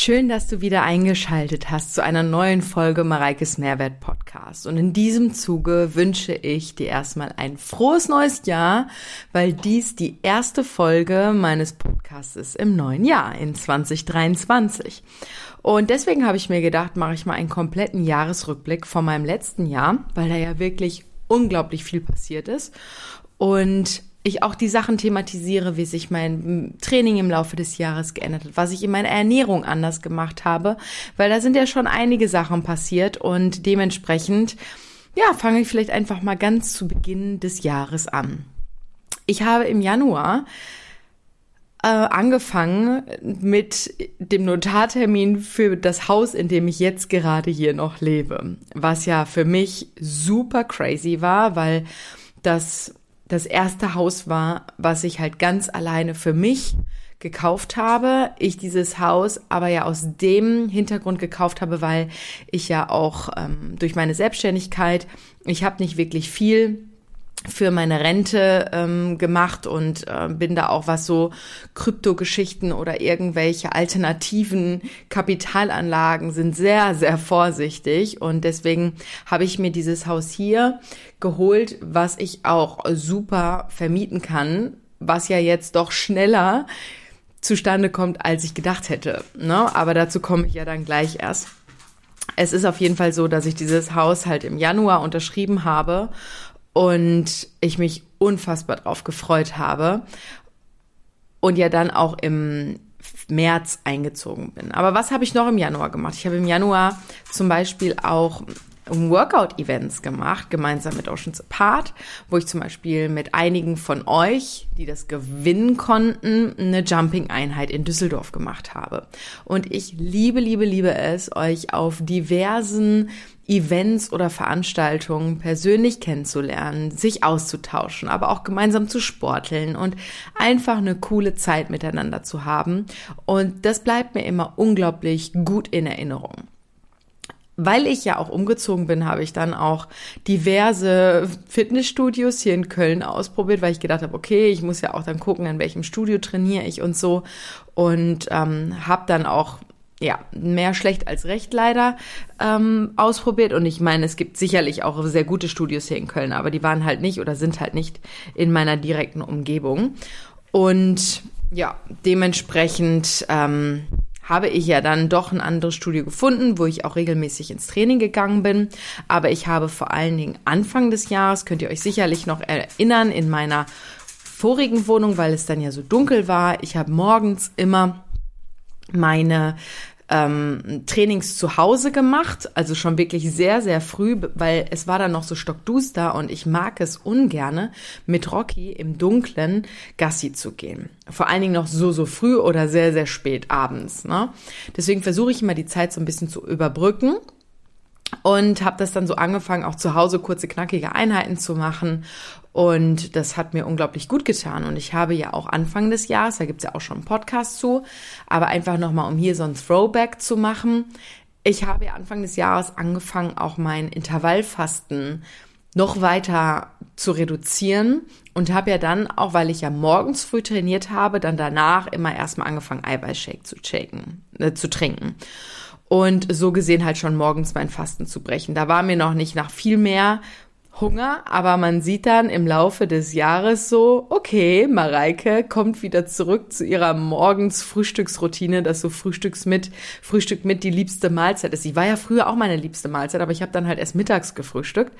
Schön, dass du wieder eingeschaltet hast zu einer neuen Folge Mareikes Mehrwert Podcast. Und in diesem Zuge wünsche ich dir erstmal ein frohes neues Jahr, weil dies die erste Folge meines Podcasts ist im neuen Jahr, in 2023. Und deswegen habe ich mir gedacht, mache ich mal einen kompletten Jahresrückblick von meinem letzten Jahr, weil da ja wirklich unglaublich viel passiert ist. Und ich auch die Sachen thematisiere, wie sich mein Training im Laufe des Jahres geändert hat, was ich in meiner Ernährung anders gemacht habe, weil da sind ja schon einige Sachen passiert und dementsprechend, ja, fange ich vielleicht einfach mal ganz zu Beginn des Jahres an. Ich habe im Januar äh, angefangen mit dem Notartermin für das Haus, in dem ich jetzt gerade hier noch lebe, was ja für mich super crazy war, weil das das erste Haus war, was ich halt ganz alleine für mich gekauft habe. Ich dieses Haus aber ja aus dem Hintergrund gekauft habe, weil ich ja auch ähm, durch meine Selbstständigkeit, ich habe nicht wirklich viel für meine Rente ähm, gemacht und äh, bin da auch was so Kryptogeschichten oder irgendwelche alternativen Kapitalanlagen sind sehr, sehr vorsichtig und deswegen habe ich mir dieses Haus hier geholt, was ich auch super vermieten kann, was ja jetzt doch schneller zustande kommt, als ich gedacht hätte. Ne? Aber dazu komme ich ja dann gleich erst. Es ist auf jeden Fall so, dass ich dieses Haus halt im Januar unterschrieben habe und ich mich unfassbar drauf gefreut habe und ja dann auch im März eingezogen bin. Aber was habe ich noch im Januar gemacht? Ich habe im Januar zum Beispiel auch Workout-Events gemacht, gemeinsam mit Oceans Apart, wo ich zum Beispiel mit einigen von euch, die das gewinnen konnten, eine Jumping-Einheit in Düsseldorf gemacht habe. Und ich liebe, liebe, liebe es, euch auf diversen Events oder Veranstaltungen persönlich kennenzulernen, sich auszutauschen, aber auch gemeinsam zu sporteln und einfach eine coole Zeit miteinander zu haben. Und das bleibt mir immer unglaublich gut in Erinnerung weil ich ja auch umgezogen bin, habe ich dann auch diverse Fitnessstudios hier in Köln ausprobiert, weil ich gedacht habe, okay, ich muss ja auch dann gucken, in welchem Studio trainiere ich und so. Und ähm, habe dann auch ja, mehr schlecht als recht leider ähm, ausprobiert. Und ich meine, es gibt sicherlich auch sehr gute Studios hier in Köln, aber die waren halt nicht oder sind halt nicht in meiner direkten Umgebung. Und ja, dementsprechend ähm, habe ich ja dann doch ein anderes Studio gefunden, wo ich auch regelmäßig ins Training gegangen bin. Aber ich habe vor allen Dingen Anfang des Jahres, könnt ihr euch sicherlich noch erinnern, in meiner vorigen Wohnung, weil es dann ja so dunkel war, ich habe morgens immer meine ähm, Trainings zu Hause gemacht, also schon wirklich sehr, sehr früh, weil es war dann noch so stockduster und ich mag es ungerne, mit Rocky im Dunklen Gassi zu gehen. Vor allen Dingen noch so, so früh oder sehr, sehr spät abends. Ne? Deswegen versuche ich immer die Zeit so ein bisschen zu überbrücken und habe das dann so angefangen, auch zu Hause kurze, knackige Einheiten zu machen. Und das hat mir unglaublich gut getan. Und ich habe ja auch Anfang des Jahres, da gibt's ja auch schon einen Podcast zu, aber einfach nochmal, um hier so ein Throwback zu machen. Ich habe ja Anfang des Jahres angefangen, auch mein Intervallfasten noch weiter zu reduzieren und habe ja dann, auch weil ich ja morgens früh trainiert habe, dann danach immer erstmal angefangen, Eiweißshake zu, shaken, äh, zu trinken und so gesehen halt schon morgens mein Fasten zu brechen. Da war mir noch nicht nach viel mehr Hunger, aber man sieht dann im Laufe des Jahres so, okay, Mareike kommt wieder zurück zu ihrer morgens Frühstücksroutine, dass so Frühstücks mit, Frühstück mit die liebste Mahlzeit ist. Sie war ja früher auch meine liebste Mahlzeit, aber ich habe dann halt erst mittags gefrühstückt.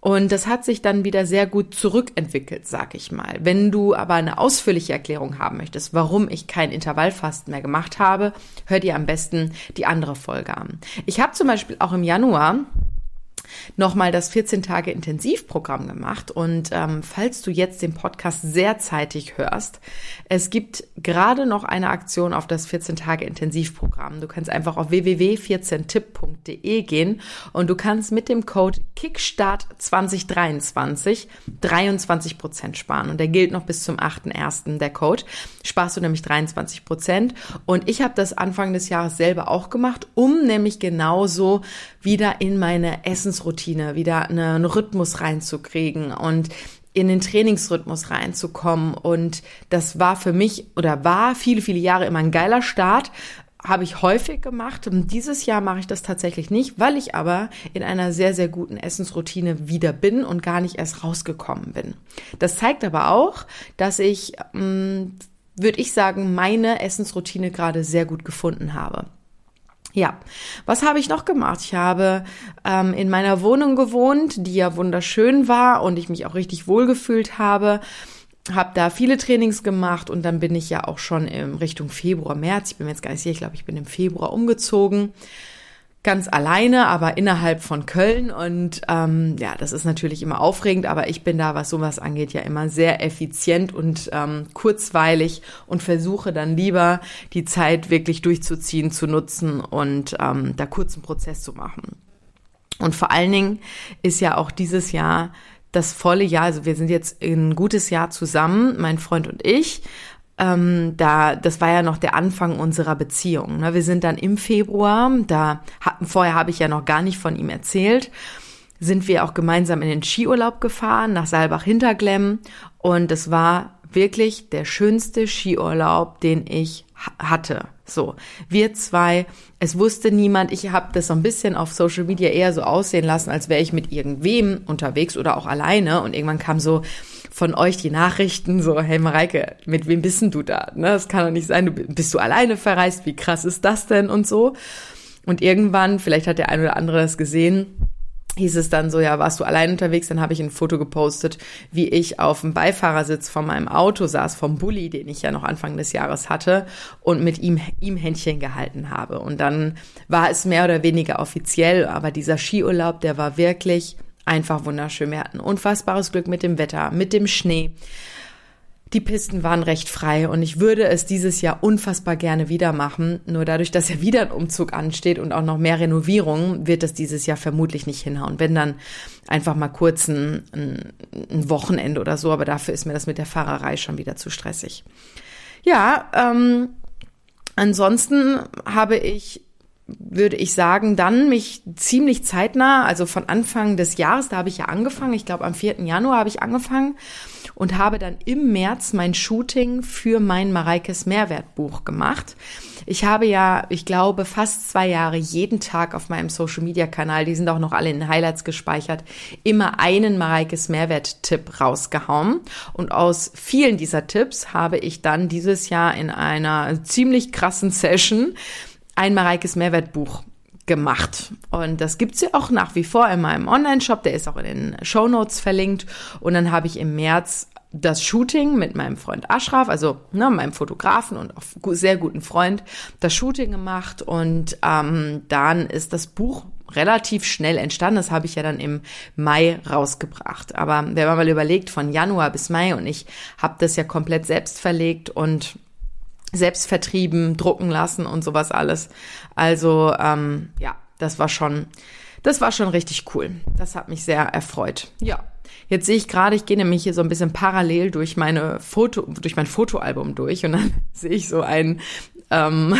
Und das hat sich dann wieder sehr gut zurückentwickelt, sag ich mal. Wenn du aber eine ausführliche Erklärung haben möchtest, warum ich kein Intervallfasten mehr gemacht habe, hör dir am besten die andere Folge an. Ich habe zum Beispiel auch im Januar nochmal das 14 Tage Intensivprogramm gemacht. Und ähm, falls du jetzt den Podcast sehr zeitig hörst, es gibt gerade noch eine Aktion auf das 14 Tage Intensivprogramm. Du kannst einfach auf www.14tipp.de gehen und du kannst mit dem Code Kickstart 2023 23 Prozent sparen. Und der gilt noch bis zum 8.1. der Code. Sparst du nämlich 23 Prozent. Und ich habe das Anfang des Jahres selber auch gemacht, um nämlich genauso wieder in meine Essensroutine, wieder einen Rhythmus reinzukriegen und in den Trainingsrhythmus reinzukommen. Und das war für mich oder war viele, viele Jahre immer ein geiler Start, habe ich häufig gemacht. Dieses Jahr mache ich das tatsächlich nicht, weil ich aber in einer sehr, sehr guten Essensroutine wieder bin und gar nicht erst rausgekommen bin. Das zeigt aber auch, dass ich, hm, würde ich sagen, meine Essensroutine gerade sehr gut gefunden habe. Ja, was habe ich noch gemacht? Ich habe ähm, in meiner Wohnung gewohnt, die ja wunderschön war und ich mich auch richtig wohlgefühlt habe habe da viele Trainings gemacht und dann bin ich ja auch schon in Richtung Februar, März, ich bin mir jetzt gar nicht sicher, ich glaube, ich bin im Februar umgezogen. Ganz alleine, aber innerhalb von Köln. Und ähm, ja, das ist natürlich immer aufregend, aber ich bin da, was sowas angeht, ja immer sehr effizient und ähm, kurzweilig und versuche dann lieber die Zeit wirklich durchzuziehen, zu nutzen und ähm, da kurzen Prozess zu machen. Und vor allen Dingen ist ja auch dieses Jahr das volle Jahr, also wir sind jetzt ein gutes Jahr zusammen, mein Freund und ich. Ähm, da, das war ja noch der Anfang unserer Beziehung. Ne? Wir sind dann im Februar, da vorher habe ich ja noch gar nicht von ihm erzählt, sind wir auch gemeinsam in den Skiurlaub gefahren nach Saalbach-Hinterglemm und es war wirklich der schönste Skiurlaub, den ich hatte. So, wir zwei, es wusste niemand, ich habe das so ein bisschen auf Social Media eher so aussehen lassen, als wäre ich mit irgendwem unterwegs oder auch alleine und irgendwann kam so von euch die Nachrichten so, hey Mareike, mit wem bist denn du da? Ne, das kann doch nicht sein, du bist du alleine verreist, wie krass ist das denn und so. Und irgendwann, vielleicht hat der ein oder andere das gesehen, hieß es dann so, ja, warst du allein unterwegs? Dann habe ich ein Foto gepostet, wie ich auf dem Beifahrersitz von meinem Auto saß, vom Bulli, den ich ja noch Anfang des Jahres hatte, und mit ihm, ihm Händchen gehalten habe. Und dann war es mehr oder weniger offiziell, aber dieser Skiurlaub, der war wirklich einfach wunderschön. Wir hatten unfassbares Glück mit dem Wetter, mit dem Schnee. Die Pisten waren recht frei und ich würde es dieses Jahr unfassbar gerne wieder machen. Nur dadurch, dass ja wieder ein Umzug ansteht und auch noch mehr Renovierung, wird es dieses Jahr vermutlich nicht hinhauen. Wenn dann einfach mal kurz ein, ein Wochenende oder so, aber dafür ist mir das mit der Fahrerei schon wieder zu stressig. Ja, ähm, ansonsten habe ich würde ich sagen, dann mich ziemlich zeitnah, also von Anfang des Jahres, da habe ich ja angefangen, ich glaube am 4. Januar habe ich angefangen und habe dann im März mein Shooting für mein Mareikes Mehrwertbuch gemacht. Ich habe ja, ich glaube, fast zwei Jahre jeden Tag auf meinem Social Media Kanal, die sind auch noch alle in Highlights gespeichert, immer einen Mareikes Mehrwert-Tipp rausgehauen. Und aus vielen dieser Tipps habe ich dann dieses Jahr in einer ziemlich krassen Session ein Mareikes Mehrwertbuch gemacht. Und das gibt's ja auch nach wie vor in meinem Online-Shop. Der ist auch in den Show Notes verlinkt. Und dann habe ich im März das Shooting mit meinem Freund Ashraf, also ne, meinem Fotografen und auch sehr guten Freund, das Shooting gemacht. Und ähm, dann ist das Buch relativ schnell entstanden. Das habe ich ja dann im Mai rausgebracht. Aber wenn man mal überlegt, von Januar bis Mai und ich habe das ja komplett selbst verlegt und selbst vertrieben, drucken lassen und sowas alles. Also ähm, ja, das war schon, das war schon richtig cool. Das hat mich sehr erfreut. Ja. Jetzt sehe ich gerade, ich gehe nämlich hier so ein bisschen parallel durch meine Foto, durch mein Fotoalbum durch und dann sehe ich so ein ähm,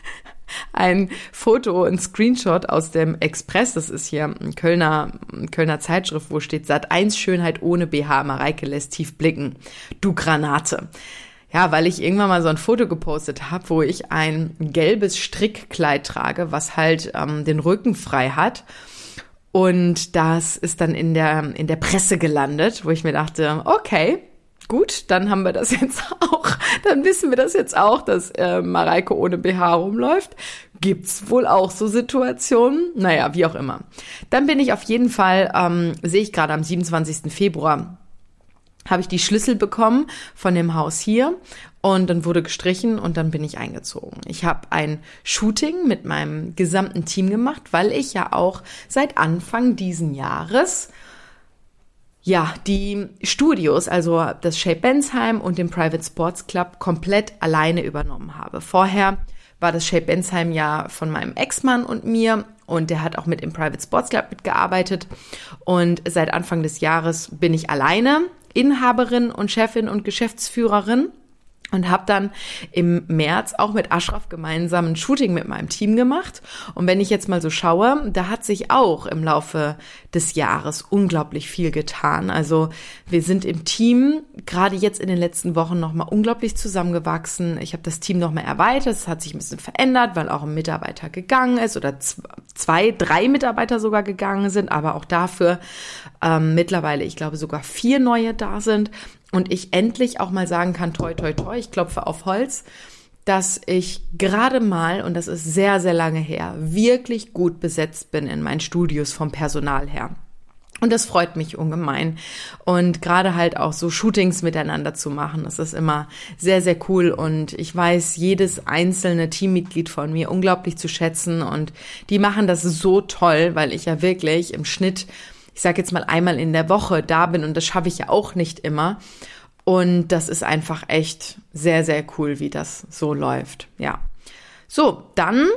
ein Foto, ein Screenshot aus dem Express. Das ist hier ein Kölner, ein Kölner Zeitschrift, wo steht Sat 1 Schönheit ohne BH. Mareike lässt tief blicken. Du Granate. Ja, weil ich irgendwann mal so ein Foto gepostet habe, wo ich ein gelbes Strickkleid trage, was halt ähm, den Rücken frei hat. Und das ist dann in der, in der Presse gelandet, wo ich mir dachte, okay, gut, dann haben wir das jetzt auch. Dann wissen wir das jetzt auch, dass äh, Mareike ohne BH rumläuft. Gibt's wohl auch so Situationen? Naja, wie auch immer. Dann bin ich auf jeden Fall, ähm, sehe ich gerade am 27. Februar, habe ich die Schlüssel bekommen von dem Haus hier und dann wurde gestrichen und dann bin ich eingezogen. Ich habe ein Shooting mit meinem gesamten Team gemacht, weil ich ja auch seit Anfang diesen Jahres ja, die Studios, also das Shape Bensheim und den Private Sports Club komplett alleine übernommen habe. Vorher war das Shape Bensheim ja von meinem Ex-Mann und mir und der hat auch mit im Private Sports Club mitgearbeitet und seit Anfang des Jahres bin ich alleine Inhaberin und Chefin und Geschäftsführerin. und habe dann im März auch mit Ashraf gemeinsam ein Shooting mit meinem Team gemacht. Und wenn ich jetzt mal so schaue, da hat sich auch im Laufe des Jahres unglaublich viel getan. Also wir sind im Team gerade jetzt in den letzten Wochen nochmal unglaublich zusammengewachsen. Ich habe das Team nochmal erweitert. Es hat sich ein bisschen verändert, weil auch ein Mitarbeiter gegangen ist oder zwei, drei Mitarbeiter sogar gegangen sind, aber auch dafür ähm, mittlerweile, ich glaube, sogar vier neue da sind und ich endlich auch mal sagen kann, toi, toi, toi, ich klopfe auf Holz, dass ich gerade mal, und das ist sehr, sehr lange her, wirklich gut besetzt bin in meinen Studios vom Personal her. Und das freut mich ungemein. Und gerade halt auch so Shootings miteinander zu machen, das ist immer sehr, sehr cool. Und ich weiß jedes einzelne Teammitglied von mir unglaublich zu schätzen. Und die machen das so toll, weil ich ja wirklich im Schnitt ich sage jetzt mal einmal in der Woche da bin und das schaffe ich ja auch nicht immer. Und das ist einfach echt sehr, sehr cool, wie das so läuft. Ja. So, dann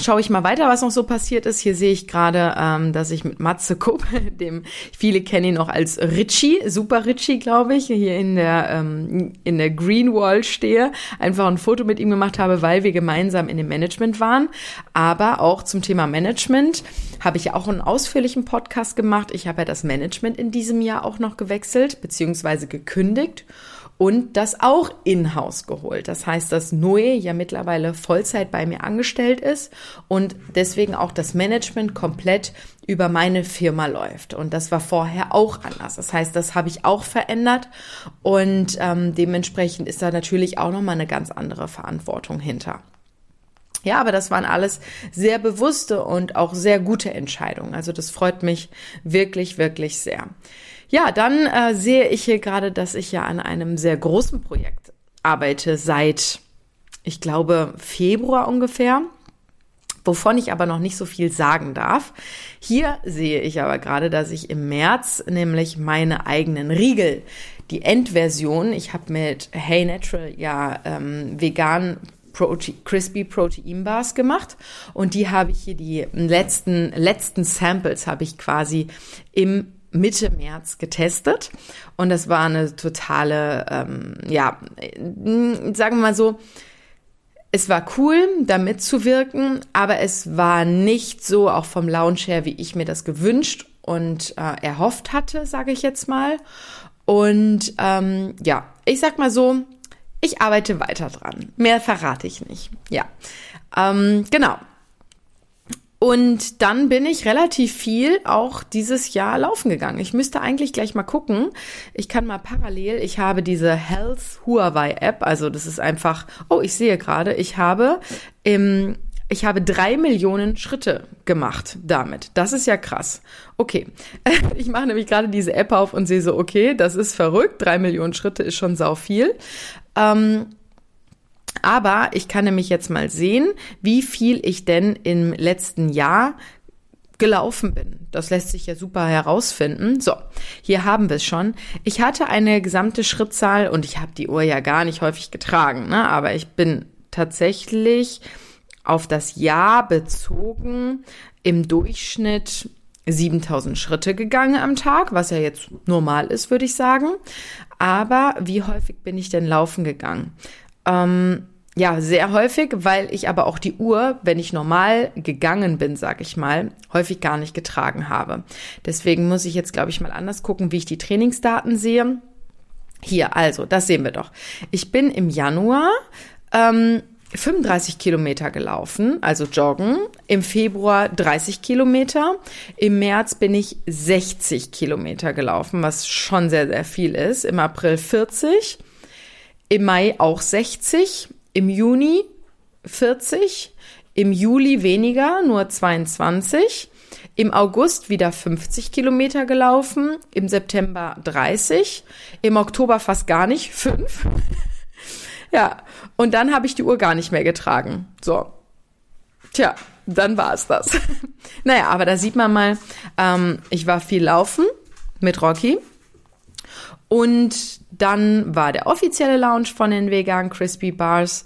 schaue ich mal weiter, was noch so passiert ist. Hier sehe ich gerade, ähm, dass ich mit Matze Kupp, dem viele kennen ihn noch als Richie, Super Richie, glaube ich, hier in der ähm, in der Green Wall stehe, einfach ein Foto mit ihm gemacht habe, weil wir gemeinsam in dem Management waren. Aber auch zum Thema Management habe ich ja auch einen ausführlichen Podcast gemacht. Ich habe ja das Management in diesem Jahr auch noch gewechselt beziehungsweise gekündigt und das auch in-house geholt. Das heißt, dass Noe ja mittlerweile Vollzeit bei mir angestellt ist und deswegen auch das Management komplett über meine Firma läuft. Und das war vorher auch anders. Das heißt, das habe ich auch verändert und ähm, dementsprechend ist da natürlich auch nochmal eine ganz andere Verantwortung hinter. Ja, aber das waren alles sehr bewusste und auch sehr gute Entscheidungen. Also das freut mich wirklich, wirklich sehr. Ja, dann äh, sehe ich hier gerade, dass ich ja an einem sehr großen Projekt arbeite seit, ich glaube, Februar ungefähr wovon ich aber noch nicht so viel sagen darf. Hier sehe ich aber gerade, dass ich im März nämlich meine eigenen Riegel, die Endversion, ich habe mit Hey Natural ja ähm, vegan Prote Crispy Protein Bars gemacht und die habe ich hier die letzten letzten Samples habe ich quasi im Mitte März getestet und das war eine totale, ähm, ja, sagen wir mal so, es war cool, da mitzuwirken, aber es war nicht so, auch vom Lounge her, wie ich mir das gewünscht und äh, erhofft hatte, sage ich jetzt mal. Und ähm, ja, ich sag mal so, ich arbeite weiter dran. Mehr verrate ich nicht. Ja, ähm, genau. Und dann bin ich relativ viel auch dieses Jahr laufen gegangen. Ich müsste eigentlich gleich mal gucken. Ich kann mal parallel, ich habe diese Health Huawei App, also das ist einfach, oh, ich sehe gerade, ich habe im ich habe drei Millionen Schritte gemacht damit. Das ist ja krass. Okay, ich mache nämlich gerade diese App auf und sehe so, okay, das ist verrückt. Drei Millionen Schritte ist schon sau viel. Ähm, aber ich kann nämlich jetzt mal sehen, wie viel ich denn im letzten Jahr gelaufen bin. Das lässt sich ja super herausfinden. So, hier haben wir es schon. Ich hatte eine gesamte Schrittzahl und ich habe die Uhr ja gar nicht häufig getragen, ne? aber ich bin tatsächlich auf das Jahr bezogen im Durchschnitt 7000 Schritte gegangen am Tag, was ja jetzt normal ist, würde ich sagen. Aber wie häufig bin ich denn laufen gegangen? Ähm, ja, sehr häufig, weil ich aber auch die Uhr, wenn ich normal gegangen bin, sag ich mal, häufig gar nicht getragen habe. Deswegen muss ich jetzt, glaube ich, mal anders gucken, wie ich die Trainingsdaten sehe. Hier, also, das sehen wir doch. Ich bin im Januar ähm, 35 Kilometer gelaufen, also joggen. Im Februar 30 Kilometer. Im März bin ich 60 Kilometer gelaufen, was schon sehr, sehr viel ist. Im April 40 im Mai auch 60, im Juni 40, im Juli weniger, nur 22, im August wieder 50 Kilometer gelaufen, im September 30, im Oktober fast gar nicht, 5. ja, und dann habe ich die Uhr gar nicht mehr getragen. So. Tja, dann war es das. naja, aber da sieht man mal, ähm, ich war viel laufen mit Rocky und dann war der offizielle Launch von den Vegan Crispy Bars.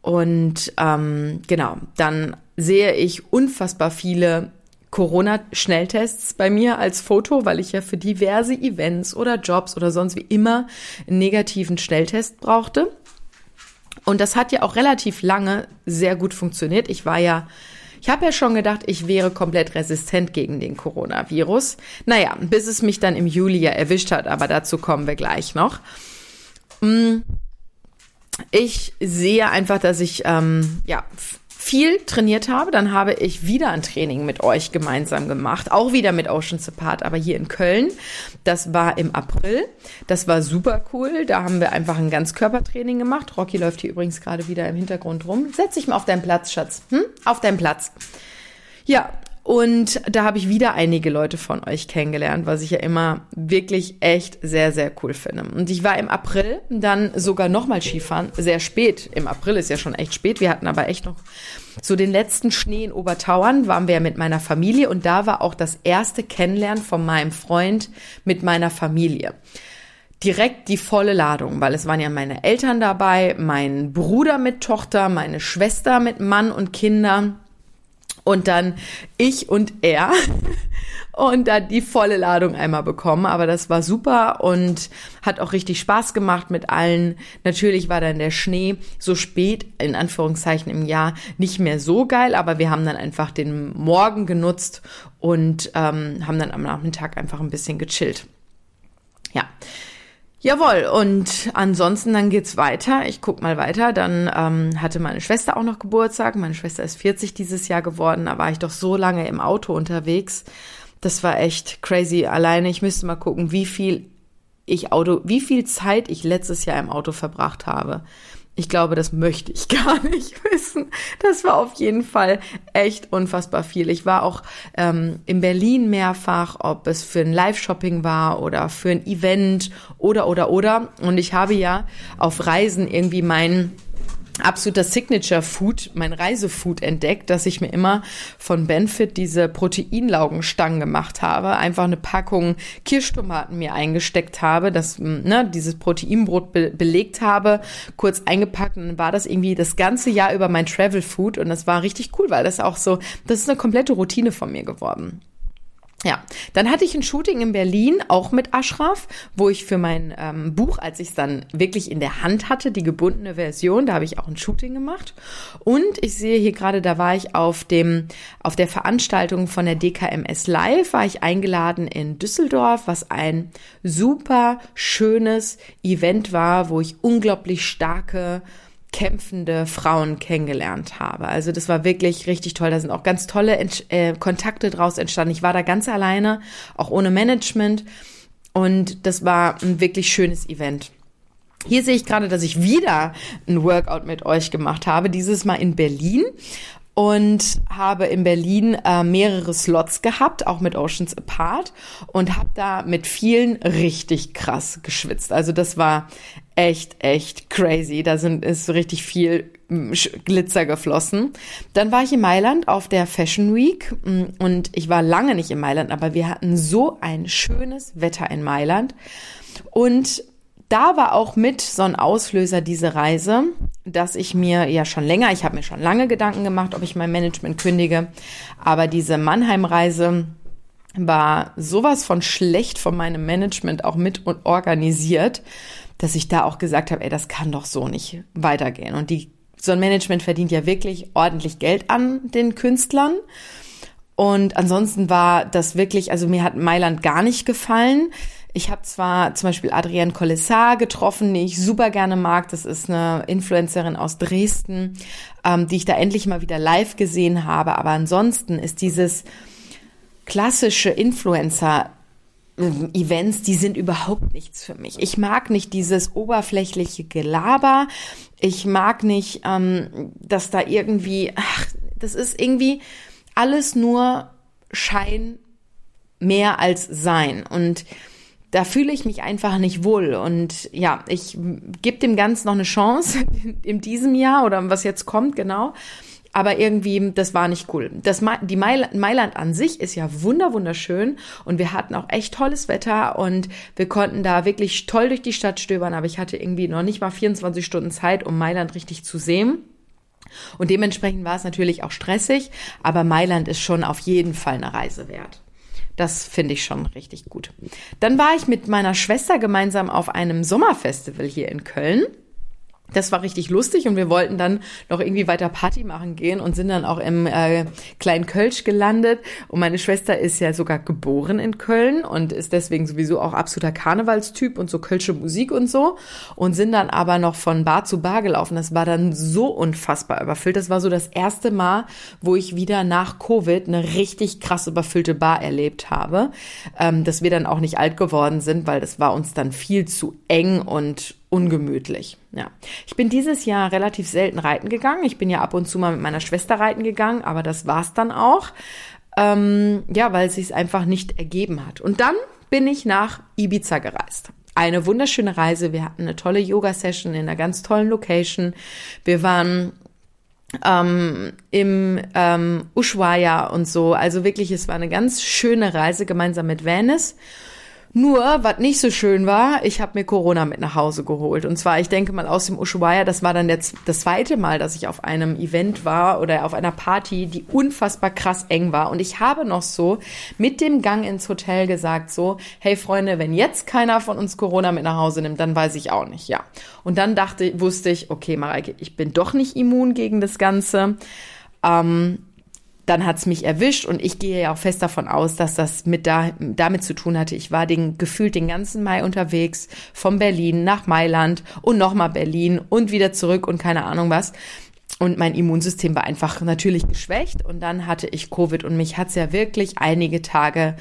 Und ähm, genau, dann sehe ich unfassbar viele Corona-Schnelltests bei mir als Foto, weil ich ja für diverse Events oder Jobs oder sonst wie immer einen negativen Schnelltest brauchte. Und das hat ja auch relativ lange sehr gut funktioniert. Ich war ja, ich habe ja schon gedacht, ich wäre komplett resistent gegen den Coronavirus. Naja, bis es mich dann im Juli ja erwischt hat, aber dazu kommen wir gleich noch. Mm, ich sehe einfach, dass ich ähm, ja viel trainiert habe. Dann habe ich wieder ein Training mit euch gemeinsam gemacht, auch wieder mit Oceans Apart, aber hier in Köln. Das war im April. Das war super cool. Da haben wir einfach ein Ganzkörpertraining gemacht. Rocky läuft hier übrigens gerade wieder im Hintergrund rum. Setz dich mal auf deinen Platz, Schatz. Hm? Auf deinen Platz. Ja, und da habe ich wieder einige Leute von euch kennengelernt, was ich ja immer wirklich echt sehr, sehr cool finde. Und ich war im April dann sogar nochmal Skifahren, sehr spät. Im April ist ja schon echt spät. Wir hatten aber echt noch so den letzten Schnee in Obertauern, waren wir ja mit meiner Familie und da war auch das erste Kennenlernen von meinem Freund mit meiner Familie direkt die volle Ladung, weil es waren ja meine Eltern dabei, mein Bruder mit Tochter, meine Schwester mit Mann und Kindern und dann ich und er und dann die volle Ladung einmal bekommen. Aber das war super und hat auch richtig Spaß gemacht mit allen. Natürlich war dann der Schnee so spät, in Anführungszeichen im Jahr, nicht mehr so geil, aber wir haben dann einfach den Morgen genutzt und ähm, haben dann am Nachmittag einfach ein bisschen gechillt. Ja. Jawohl, und ansonsten dann geht's weiter. Ich guck mal weiter. Dann ähm, hatte meine Schwester auch noch Geburtstag. Meine Schwester ist 40 dieses Jahr geworden. Da war ich doch so lange im Auto unterwegs. Das war echt crazy. Alleine, ich müsste mal gucken, wie viel ich Auto, wie viel Zeit ich letztes Jahr im Auto verbracht habe. Ich glaube, das möchte ich gar nicht wissen. Das war auf jeden Fall echt unfassbar viel. Ich war auch ähm, in Berlin mehrfach, ob es für ein Live-Shopping war oder für ein Event oder oder oder. Und ich habe ja auf Reisen irgendwie meinen absoluter Signature Food, mein Reisefood entdeckt, dass ich mir immer von Benfit diese Proteinlaugenstangen gemacht habe, einfach eine Packung Kirschtomaten mir eingesteckt habe, das ne, dieses Proteinbrot be belegt habe, kurz eingepackt und dann war das irgendwie das ganze Jahr über mein Travel Food und das war richtig cool, weil das auch so, das ist eine komplette Routine von mir geworden. Ja, dann hatte ich ein Shooting in Berlin, auch mit Ashraf, wo ich für mein ähm, Buch, als ich es dann wirklich in der Hand hatte, die gebundene Version, da habe ich auch ein Shooting gemacht. Und ich sehe hier gerade, da war ich auf dem, auf der Veranstaltung von der DKMS Live, war ich eingeladen in Düsseldorf, was ein super schönes Event war, wo ich unglaublich starke kämpfende Frauen kennengelernt habe. Also das war wirklich richtig toll. Da sind auch ganz tolle äh, Kontakte draus entstanden. Ich war da ganz alleine, auch ohne Management. Und das war ein wirklich schönes Event. Hier sehe ich gerade, dass ich wieder ein Workout mit euch gemacht habe, dieses Mal in Berlin und habe in Berlin äh, mehrere Slots gehabt, auch mit Oceans Apart und habe da mit vielen richtig krass geschwitzt. Also das war echt, echt crazy. Da sind ist richtig viel mm, Glitzer geflossen. Dann war ich in Mailand auf der Fashion Week mm, und ich war lange nicht in Mailand, aber wir hatten so ein schönes Wetter in Mailand und da war auch mit so ein Auslöser diese Reise, dass ich mir ja schon länger, ich habe mir schon lange Gedanken gemacht, ob ich mein Management kündige, aber diese Mannheim-Reise war sowas von schlecht von meinem Management auch mit und organisiert, dass ich da auch gesagt habe, ey, das kann doch so nicht weitergehen. Und die, so ein Management verdient ja wirklich ordentlich Geld an den Künstlern. Und ansonsten war das wirklich, also mir hat Mailand gar nicht gefallen. Ich habe zwar zum Beispiel Adrienne Collessar getroffen, die ich super gerne mag. Das ist eine Influencerin aus Dresden, ähm, die ich da endlich mal wieder live gesehen habe. Aber ansonsten ist dieses klassische Influencer Events, die sind überhaupt nichts für mich. Ich mag nicht dieses oberflächliche Gelaber. Ich mag nicht, ähm, dass da irgendwie, ach, das ist irgendwie alles nur Schein mehr als Sein. Und da fühle ich mich einfach nicht wohl. Und ja, ich gebe dem Ganzen noch eine Chance in diesem Jahr oder was jetzt kommt, genau. Aber irgendwie, das war nicht cool. Das, die Mailand an sich ist ja wunder, wunderschön und wir hatten auch echt tolles Wetter und wir konnten da wirklich toll durch die Stadt stöbern, aber ich hatte irgendwie noch nicht mal 24 Stunden Zeit, um Mailand richtig zu sehen. Und dementsprechend war es natürlich auch stressig, aber Mailand ist schon auf jeden Fall eine Reise wert. Das finde ich schon richtig gut. Dann war ich mit meiner Schwester gemeinsam auf einem Sommerfestival hier in Köln. Das war richtig lustig und wir wollten dann noch irgendwie weiter Party machen gehen und sind dann auch im äh, kleinen Kölsch gelandet. Und meine Schwester ist ja sogar geboren in Köln und ist deswegen sowieso auch absoluter Karnevalstyp und so kölsche Musik und so. Und sind dann aber noch von Bar zu Bar gelaufen. Das war dann so unfassbar überfüllt. Das war so das erste Mal, wo ich wieder nach Covid eine richtig krass überfüllte Bar erlebt habe. Ähm, dass wir dann auch nicht alt geworden sind, weil das war uns dann viel zu eng und ungemütlich. Ja. Ich bin dieses Jahr relativ selten reiten gegangen. Ich bin ja ab und zu mal mit meiner Schwester reiten gegangen, aber das war's dann auch. Ähm, ja, weil es sich einfach nicht ergeben hat. Und dann bin ich nach Ibiza gereist. Eine wunderschöne Reise. Wir hatten eine tolle Yoga-Session in einer ganz tollen Location. Wir waren ähm, im ähm, Ushuaia und so. Also wirklich, es war eine ganz schöne Reise gemeinsam mit Venice. Nur, was nicht so schön war, ich habe mir Corona mit nach Hause geholt. Und zwar, ich denke mal aus dem Ushuaia, das war dann der, das zweite Mal, dass ich auf einem Event war oder auf einer Party, die unfassbar krass eng war. Und ich habe noch so mit dem Gang ins Hotel gesagt so, hey Freunde, wenn jetzt keiner von uns Corona mit nach Hause nimmt, dann weiß ich auch nicht, ja. Und dann dachte, wusste ich, okay, Mareike, ich bin doch nicht immun gegen das Ganze. Ähm, dann hat's mich erwischt und ich gehe ja auch fest davon aus, dass das mit da, damit zu tun hatte. Ich war den, gefühlt den ganzen Mai unterwegs, von Berlin nach Mailand und nochmal Berlin und wieder zurück und keine Ahnung was. Und mein Immunsystem war einfach natürlich geschwächt und dann hatte ich Covid und mich hat's ja wirklich einige Tage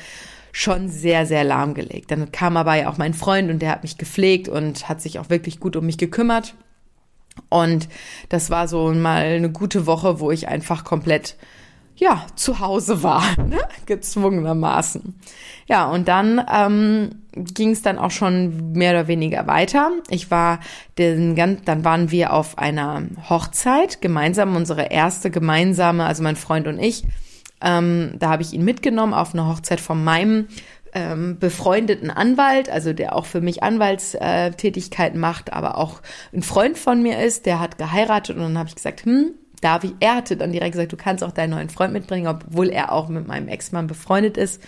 schon sehr, sehr lahmgelegt. Dann kam aber ja auch mein Freund und der hat mich gepflegt und hat sich auch wirklich gut um mich gekümmert. Und das war so mal eine gute Woche, wo ich einfach komplett ja, zu Hause war, ne? gezwungenermaßen. Ja, und dann ähm, ging es dann auch schon mehr oder weniger weiter. Ich war den ganz, dann waren wir auf einer Hochzeit gemeinsam, unsere erste gemeinsame, also mein Freund und ich. Ähm, da habe ich ihn mitgenommen auf eine Hochzeit von meinem ähm, befreundeten Anwalt, also der auch für mich Anwaltstätigkeiten macht, aber auch ein Freund von mir ist, der hat geheiratet und dann habe ich gesagt, hm, ich, er hatte dann direkt gesagt, du kannst auch deinen neuen Freund mitbringen, obwohl er auch mit meinem Ex-Mann befreundet ist.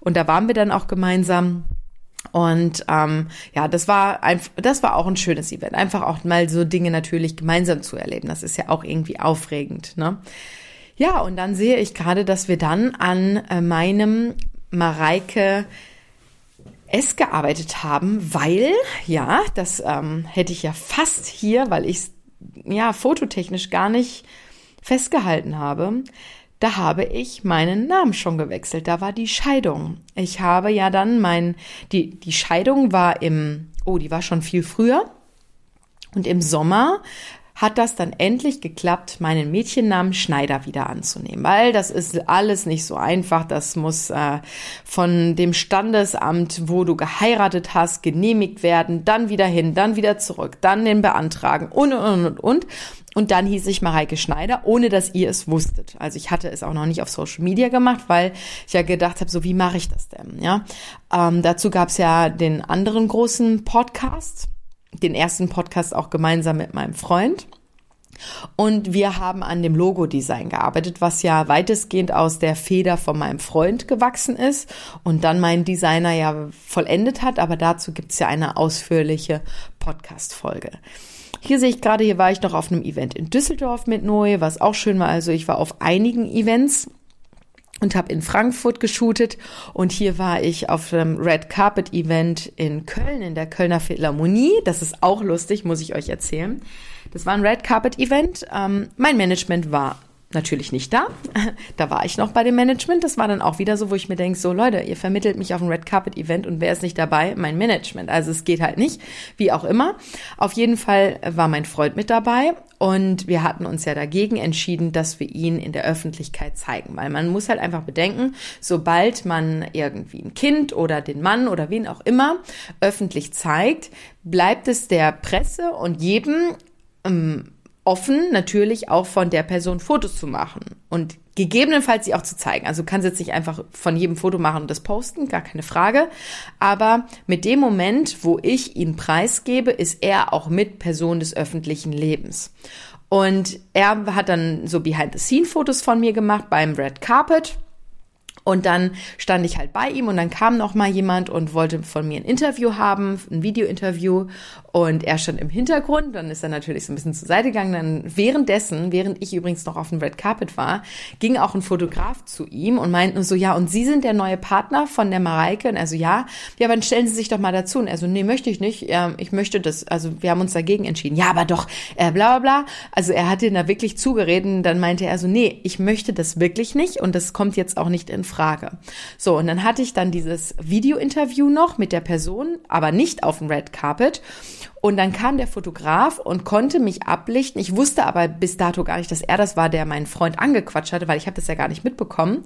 Und da waren wir dann auch gemeinsam. Und ähm, ja, das war einfach, das war auch ein schönes Event. Einfach auch mal so Dinge natürlich gemeinsam zu erleben. Das ist ja auch irgendwie aufregend. Ne? Ja, und dann sehe ich gerade, dass wir dann an äh, meinem Mareike S gearbeitet haben, weil, ja, das ähm, hätte ich ja fast hier, weil ich ja, fototechnisch gar nicht festgehalten habe, da habe ich meinen Namen schon gewechselt. Da war die Scheidung. Ich habe ja dann mein, die, die Scheidung war im, oh, die war schon viel früher. Und im Sommer hat das dann endlich geklappt, meinen Mädchennamen Schneider wieder anzunehmen, weil das ist alles nicht so einfach. Das muss äh, von dem Standesamt, wo du geheiratet hast, genehmigt werden, dann wieder hin, dann wieder zurück, dann den beantragen und und und und. Und dann hieß ich Mareike Schneider, ohne dass ihr es wusstet. Also ich hatte es auch noch nicht auf Social Media gemacht, weil ich ja gedacht habe, so wie mache ich das denn? Ja, ähm, dazu gab es ja den anderen großen Podcast den ersten Podcast auch gemeinsam mit meinem Freund. Und wir haben an dem Logo-Design gearbeitet, was ja weitestgehend aus der Feder von meinem Freund gewachsen ist und dann mein Designer ja vollendet hat. Aber dazu gibt's ja eine ausführliche Podcast-Folge. Hier sehe ich gerade, hier war ich noch auf einem Event in Düsseldorf mit Noe, was auch schön war. Also ich war auf einigen Events und habe in Frankfurt geshootet und hier war ich auf einem Red Carpet Event in Köln in der Kölner Philharmonie. Das ist auch lustig, muss ich euch erzählen. Das war ein Red Carpet Event. Ähm, mein Management war natürlich nicht da. Da war ich noch bei dem Management. Das war dann auch wieder so, wo ich mir denke, so Leute, ihr vermittelt mich auf ein Red Carpet Event und wer ist nicht dabei? Mein Management. Also es geht halt nicht, wie auch immer. Auf jeden Fall war mein Freund mit dabei und wir hatten uns ja dagegen entschieden, dass wir ihn in der Öffentlichkeit zeigen, weil man muss halt einfach bedenken, sobald man irgendwie ein Kind oder den Mann oder wen auch immer öffentlich zeigt, bleibt es der Presse und jedem ähm, offen, natürlich auch von der Person Fotos zu machen und gegebenenfalls sie auch zu zeigen. Also kann sie jetzt nicht einfach von jedem Foto machen und das posten, gar keine Frage. Aber mit dem Moment, wo ich ihn preisgebe, ist er auch mit Person des öffentlichen Lebens. Und er hat dann so Behind-the-Scene-Fotos von mir gemacht beim Red Carpet. Und dann stand ich halt bei ihm und dann kam noch mal jemand und wollte von mir ein Interview haben, ein Videointerview und er stand im Hintergrund, dann ist er natürlich so ein bisschen zur Seite gegangen. Dann währenddessen, während ich übrigens noch auf dem Red Carpet war, ging auch ein Fotograf zu ihm und meint nur so, ja, und Sie sind der neue Partner von der Mareike? Und er so, ja, ja, aber dann stellen Sie sich doch mal dazu. Und er so, nee, möchte ich nicht. Ich möchte das, also wir haben uns dagegen entschieden. Ja, aber doch, äh, bla bla bla. Also er hat ihn da wirklich zugeredet dann meinte er so, nee, ich möchte das wirklich nicht und das kommt jetzt auch nicht in Frage. So, und dann hatte ich dann dieses Video-Interview noch mit der Person, aber nicht auf dem Red Carpet. Und dann kam der Fotograf und konnte mich ablichten. Ich wusste aber bis dato gar nicht, dass er das war, der meinen Freund angequatscht hatte, weil ich habe das ja gar nicht mitbekommen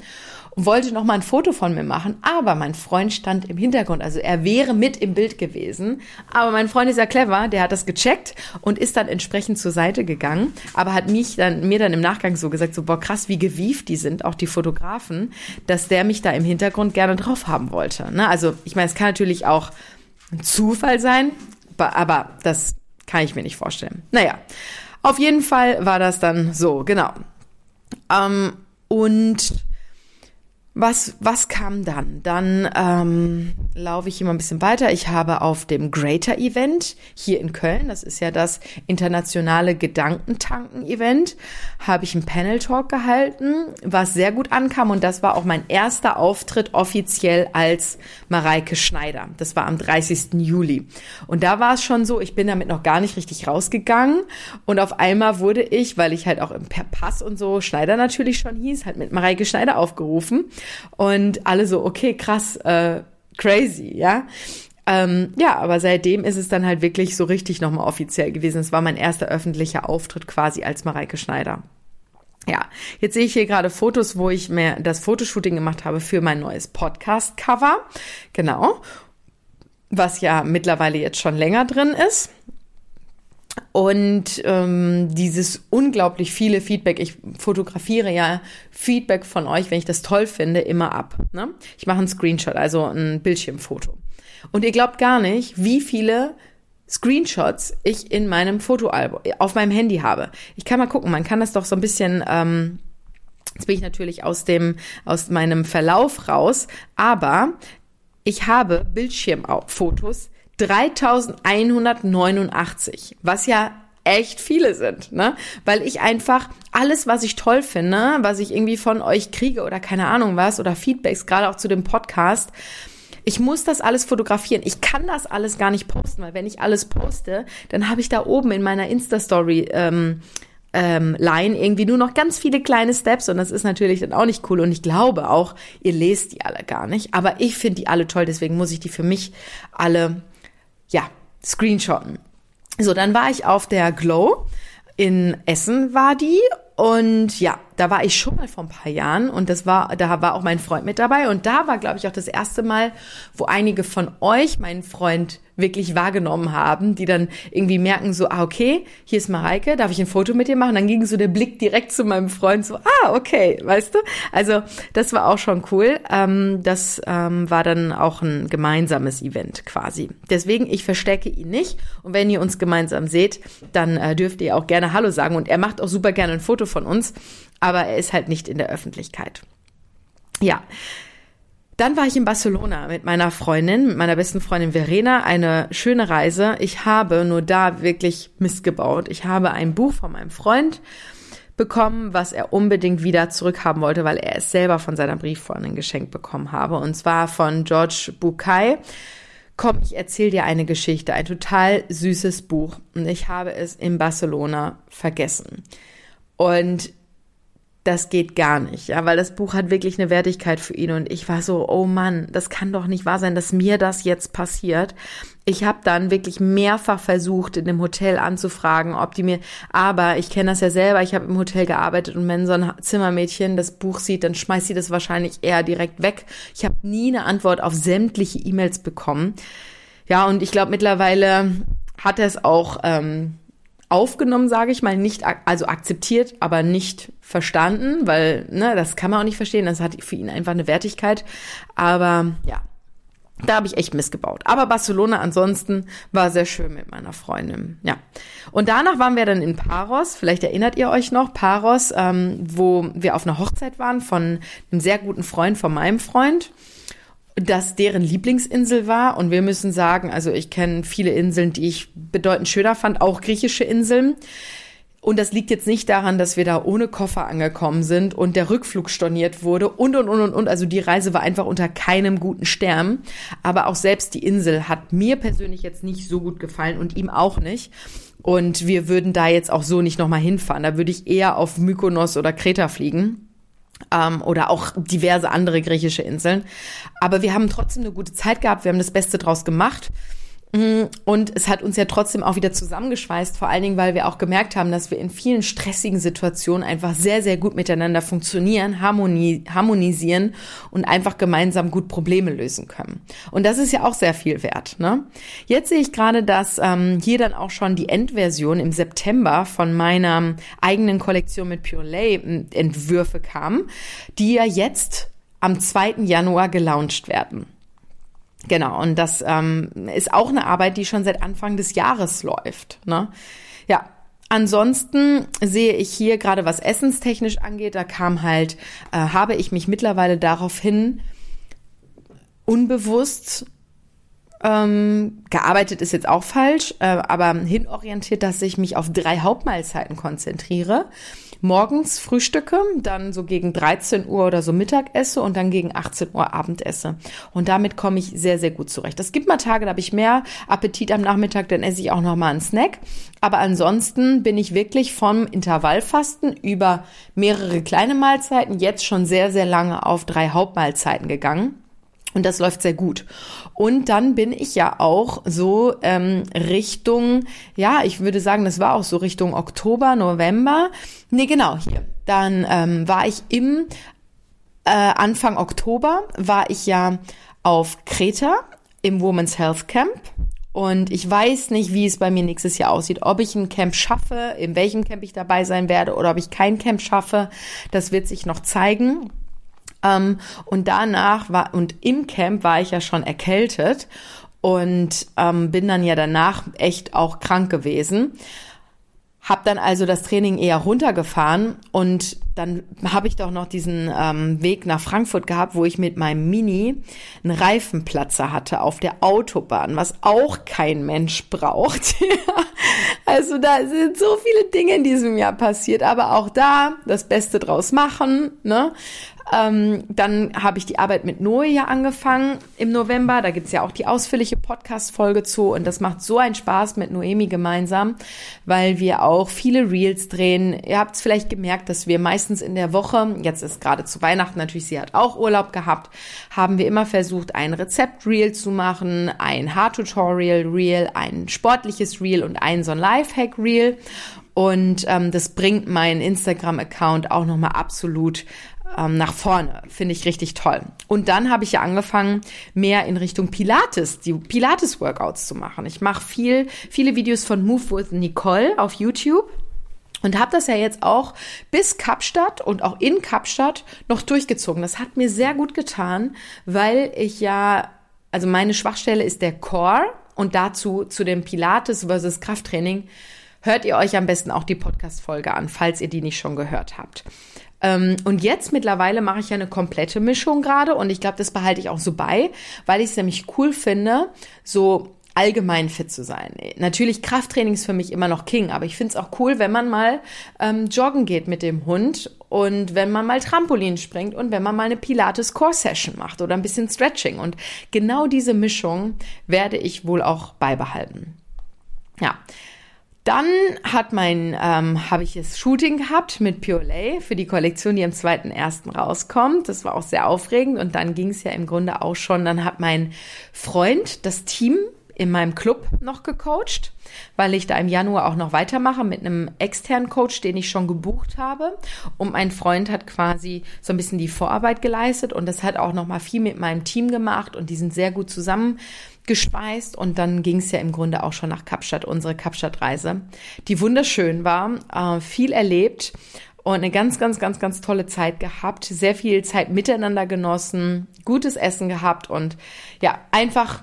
und wollte noch mal ein Foto von mir machen. Aber mein Freund stand im Hintergrund, also er wäre mit im Bild gewesen. Aber mein Freund ist ja clever, der hat das gecheckt und ist dann entsprechend zur Seite gegangen, aber hat mich dann mir dann im Nachgang so gesagt, so boah krass, wie gewieft die sind, auch die Fotografen, dass der mich da im Hintergrund gerne drauf haben wollte. Ne? Also ich meine, es kann natürlich auch ein Zufall sein, aber das kann ich mir nicht vorstellen. Naja, auf jeden Fall war das dann so, genau. Ähm, und was, was kam dann? Dann ähm, laufe ich immer ein bisschen weiter. Ich habe auf dem Greater Event hier in Köln, das ist ja das internationale Gedankentanken-Event, habe ich einen Panel-Talk gehalten, was sehr gut ankam und das war auch mein erster Auftritt offiziell als Mareike Schneider. Das war am 30. Juli. Und da war es schon so, ich bin damit noch gar nicht richtig rausgegangen und auf einmal wurde ich, weil ich halt auch im Pass und so Schneider natürlich schon hieß, halt mit Mareike Schneider aufgerufen. Und alle so, okay, krass, äh, crazy, ja. Ähm, ja, aber seitdem ist es dann halt wirklich so richtig nochmal offiziell gewesen. Es war mein erster öffentlicher Auftritt quasi als Mareike Schneider. Ja, jetzt sehe ich hier gerade Fotos, wo ich mir das Fotoshooting gemacht habe für mein neues Podcast-Cover. Genau. Was ja mittlerweile jetzt schon länger drin ist. Und ähm, dieses unglaublich viele Feedback, ich fotografiere ja Feedback von euch, wenn ich das toll finde, immer ab. Ne? Ich mache einen Screenshot, also ein Bildschirmfoto. Und ihr glaubt gar nicht, wie viele Screenshots ich in meinem Fotoalbum, auf meinem Handy habe. Ich kann mal gucken, man kann das doch so ein bisschen, ähm, jetzt bin ich natürlich aus dem, aus meinem Verlauf raus, aber ich habe Bildschirmfotos 3189, was ja echt viele sind, ne? Weil ich einfach alles, was ich toll finde, was ich irgendwie von euch kriege oder keine Ahnung was oder Feedbacks, gerade auch zu dem Podcast, ich muss das alles fotografieren. Ich kann das alles gar nicht posten, weil wenn ich alles poste, dann habe ich da oben in meiner Insta-Story ähm, ähm, Line irgendwie nur noch ganz viele kleine Steps und das ist natürlich dann auch nicht cool und ich glaube auch, ihr lest die alle gar nicht, aber ich finde die alle toll, deswegen muss ich die für mich alle ja, screenshotten. So, dann war ich auf der Glow. In Essen war die und ja, da war ich schon mal vor ein paar Jahren und das war, da war auch mein Freund mit dabei und da war, glaube ich, auch das erste Mal, wo einige von euch meinen Freund wirklich wahrgenommen haben, die dann irgendwie merken so, ah, okay, hier ist Mareike, darf ich ein Foto mit dir machen? Dann ging so der Blick direkt zu meinem Freund so, ah, okay, weißt du? Also das war auch schon cool. Ähm, das ähm, war dann auch ein gemeinsames Event quasi. Deswegen, ich verstecke ihn nicht und wenn ihr uns gemeinsam seht, dann äh, dürft ihr auch gerne Hallo sagen und er macht auch super gerne ein Foto von uns, aber er ist halt nicht in der Öffentlichkeit. Ja, dann war ich in Barcelona mit meiner Freundin, mit meiner besten Freundin Verena, eine schöne Reise. Ich habe nur da wirklich Mist gebaut. Ich habe ein Buch von meinem Freund bekommen, was er unbedingt wieder zurückhaben wollte, weil er es selber von seiner Brieffreundin geschenkt bekommen habe. Und zwar von George Bukai. Komm, ich erzähle dir eine Geschichte, ein total süßes Buch. Und ich habe es in Barcelona vergessen. Und das geht gar nicht, ja, weil das Buch hat wirklich eine Wertigkeit für ihn und ich war so, oh Mann, das kann doch nicht wahr sein, dass mir das jetzt passiert. Ich habe dann wirklich mehrfach versucht, in dem Hotel anzufragen, ob die mir, aber ich kenne das ja selber, ich habe im Hotel gearbeitet und wenn so ein Zimmermädchen das Buch sieht, dann schmeißt sie das wahrscheinlich eher direkt weg. Ich habe nie eine Antwort auf sämtliche E-Mails bekommen. Ja, und ich glaube mittlerweile hat er es auch ähm, aufgenommen, sage ich mal, nicht, also akzeptiert, aber nicht verstanden, weil, ne, das kann man auch nicht verstehen, das hat für ihn einfach eine Wertigkeit. Aber ja, Da habe ich echt missgebaut. Aber Barcelona ansonsten war sehr schön mit meiner Freundin. Ja. Und danach waren wir dann in Paros. Vielleicht erinnert ihr euch noch, Paros, ähm, wo wir auf einer Hochzeit waren von einem sehr guten Freund von meinem Freund das deren Lieblingsinsel war. Und wir müssen sagen, also ich kenne viele Inseln, die ich bedeutend schöner fand, auch griechische Inseln. Und das liegt jetzt nicht daran, dass wir da ohne Koffer angekommen sind und der Rückflug storniert wurde und, und, und, und, und. Also die Reise war einfach unter keinem guten Stern. Aber auch selbst die Insel hat mir persönlich jetzt nicht so gut gefallen und ihm auch nicht. Und wir würden da jetzt auch so nicht nochmal hinfahren. Da würde ich eher auf Mykonos oder Kreta fliegen. Ähm, oder auch diverse andere griechische Inseln. Aber wir haben trotzdem eine gute Zeit gehabt. Wir haben das Beste draus gemacht. Mhm. Und es hat uns ja trotzdem auch wieder zusammengeschweißt, vor allen Dingen, weil wir auch gemerkt haben, dass wir in vielen stressigen Situationen einfach sehr, sehr gut miteinander funktionieren, harmoni harmonisieren und einfach gemeinsam gut Probleme lösen können. Und das ist ja auch sehr viel wert. Ne? Jetzt sehe ich gerade, dass ähm, hier dann auch schon die Endversion im September von meiner eigenen Kollektion mit Pure Lay Entwürfe kam, die ja jetzt am 2. Januar gelauncht werden. Genau, und das ähm, ist auch eine Arbeit, die schon seit Anfang des Jahres läuft. Ne? Ja, Ansonsten sehe ich hier gerade, was essenstechnisch angeht, da kam halt, äh, habe ich mich mittlerweile daraufhin unbewusst ähm, gearbeitet ist jetzt auch falsch, äh, aber hinorientiert, dass ich mich auf drei Hauptmahlzeiten konzentriere morgens frühstücke, dann so gegen 13 Uhr oder so Mittag esse und dann gegen 18 Uhr Abend esse. Und damit komme ich sehr, sehr gut zurecht. Es gibt mal Tage, da habe ich mehr Appetit am Nachmittag, dann esse ich auch noch mal einen Snack. Aber ansonsten bin ich wirklich vom Intervallfasten über mehrere kleine Mahlzeiten jetzt schon sehr, sehr lange auf drei Hauptmahlzeiten gegangen. Und das läuft sehr gut. Und dann bin ich ja auch so ähm, Richtung, ja, ich würde sagen, das war auch so Richtung Oktober, November. Nee, genau, hier. Dann ähm, war ich im äh, Anfang Oktober, war ich ja auf Kreta im Women's Health Camp. Und ich weiß nicht, wie es bei mir nächstes Jahr aussieht. Ob ich ein Camp schaffe, in welchem Camp ich dabei sein werde oder ob ich kein Camp schaffe, das wird sich noch zeigen. Ähm, und danach war, und im Camp war ich ja schon erkältet und ähm, bin dann ja danach echt auch krank gewesen. Hab dann also das Training eher runtergefahren und dann habe ich doch noch diesen ähm, Weg nach Frankfurt gehabt, wo ich mit meinem Mini einen Reifenplatzer hatte auf der Autobahn, was auch kein Mensch braucht. also da sind so viele Dinge in diesem Jahr passiert, aber auch da das Beste draus machen. Ne? Ähm, dann habe ich die Arbeit mit Noe ja angefangen im November. Da gibt's ja auch die ausführliche Podcast-Folge zu. Und das macht so einen Spaß mit Noemi gemeinsam, weil wir auch viele Reels drehen. Ihr habt es vielleicht gemerkt, dass wir meistens in der Woche, jetzt ist gerade zu Weihnachten natürlich, sie hat auch Urlaub gehabt, haben wir immer versucht, ein Rezept-Reel zu machen, ein Haartutorial-Reel, ein sportliches Reel und ein so ein Lifehack-Reel. Und ähm, das bringt meinen Instagram-Account auch nochmal absolut ähm, nach vorne. Finde ich richtig toll. Und dann habe ich ja angefangen, mehr in Richtung Pilates, die Pilates-Workouts zu machen. Ich mache viel, viele Videos von Move with Nicole auf YouTube. Und habe das ja jetzt auch bis Kapstadt und auch in Kapstadt noch durchgezogen. Das hat mir sehr gut getan, weil ich ja, also meine Schwachstelle ist der Core und dazu zu dem Pilates versus Krafttraining hört ihr euch am besten auch die Podcast-Folge an, falls ihr die nicht schon gehört habt. Ähm, und jetzt mittlerweile mache ich ja eine komplette Mischung gerade und ich glaube, das behalte ich auch so bei, weil ich es nämlich cool finde, so allgemein fit zu sein. Natürlich Krafttraining ist für mich immer noch King, aber ich finde es auch cool, wenn man mal ähm, joggen geht mit dem Hund und wenn man mal Trampolin springt und wenn man mal eine Pilates Core Session macht oder ein bisschen Stretching. Und genau diese Mischung werde ich wohl auch beibehalten. Ja, dann hat mein, ähm, habe ich das Shooting gehabt mit Pure für die Kollektion, die am 2.1. rauskommt. Das war auch sehr aufregend und dann ging es ja im Grunde auch schon, dann hat mein Freund das Team in meinem Club noch gecoacht, weil ich da im Januar auch noch weitermache mit einem externen Coach, den ich schon gebucht habe. Und mein Freund hat quasi so ein bisschen die Vorarbeit geleistet und das hat auch noch mal viel mit meinem Team gemacht und die sind sehr gut zusammen gespeist und dann ging es ja im Grunde auch schon nach Kapstadt, unsere Kapstadt-Reise, die wunderschön war, äh, viel erlebt und eine ganz, ganz, ganz, ganz tolle Zeit gehabt, sehr viel Zeit miteinander genossen, gutes Essen gehabt und ja, einfach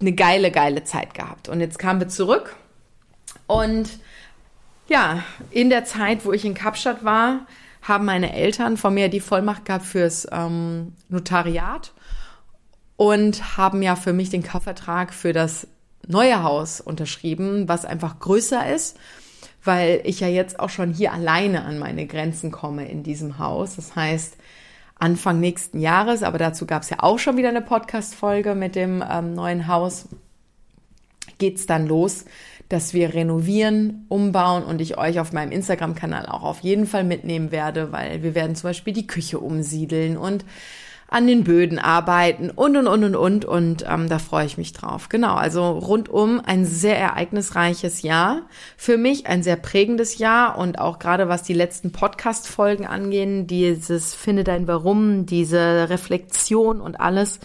eine geile, geile Zeit gehabt. Und jetzt kamen wir zurück und ja, in der Zeit, wo ich in Kapstadt war, haben meine Eltern von mir die Vollmacht gehabt fürs ähm, Notariat und haben ja für mich den Kaufvertrag für das neue Haus unterschrieben, was einfach größer ist, weil ich ja jetzt auch schon hier alleine an meine Grenzen komme in diesem Haus. Das heißt, Anfang nächsten Jahres, aber dazu gab es ja auch schon wieder eine Podcast-Folge mit dem ähm, neuen Haus, geht's dann los, dass wir renovieren, umbauen und ich euch auf meinem Instagram-Kanal auch auf jeden Fall mitnehmen werde, weil wir werden zum Beispiel die Küche umsiedeln und an den Böden arbeiten und und und und und und ähm, da freue ich mich drauf. Genau, also rundum ein sehr ereignisreiches Jahr. Für mich ein sehr prägendes Jahr und auch gerade was die letzten Podcast-Folgen angehen, dieses Finde dein Warum, diese Reflexion und alles,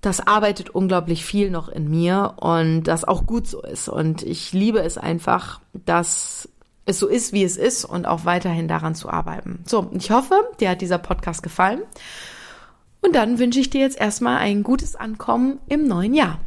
das arbeitet unglaublich viel noch in mir und das auch gut so ist. Und ich liebe es einfach, dass es so ist, wie es ist und auch weiterhin daran zu arbeiten. So, ich hoffe, dir hat dieser Podcast gefallen. Und dann wünsche ich dir jetzt erstmal ein gutes Ankommen im neuen Jahr.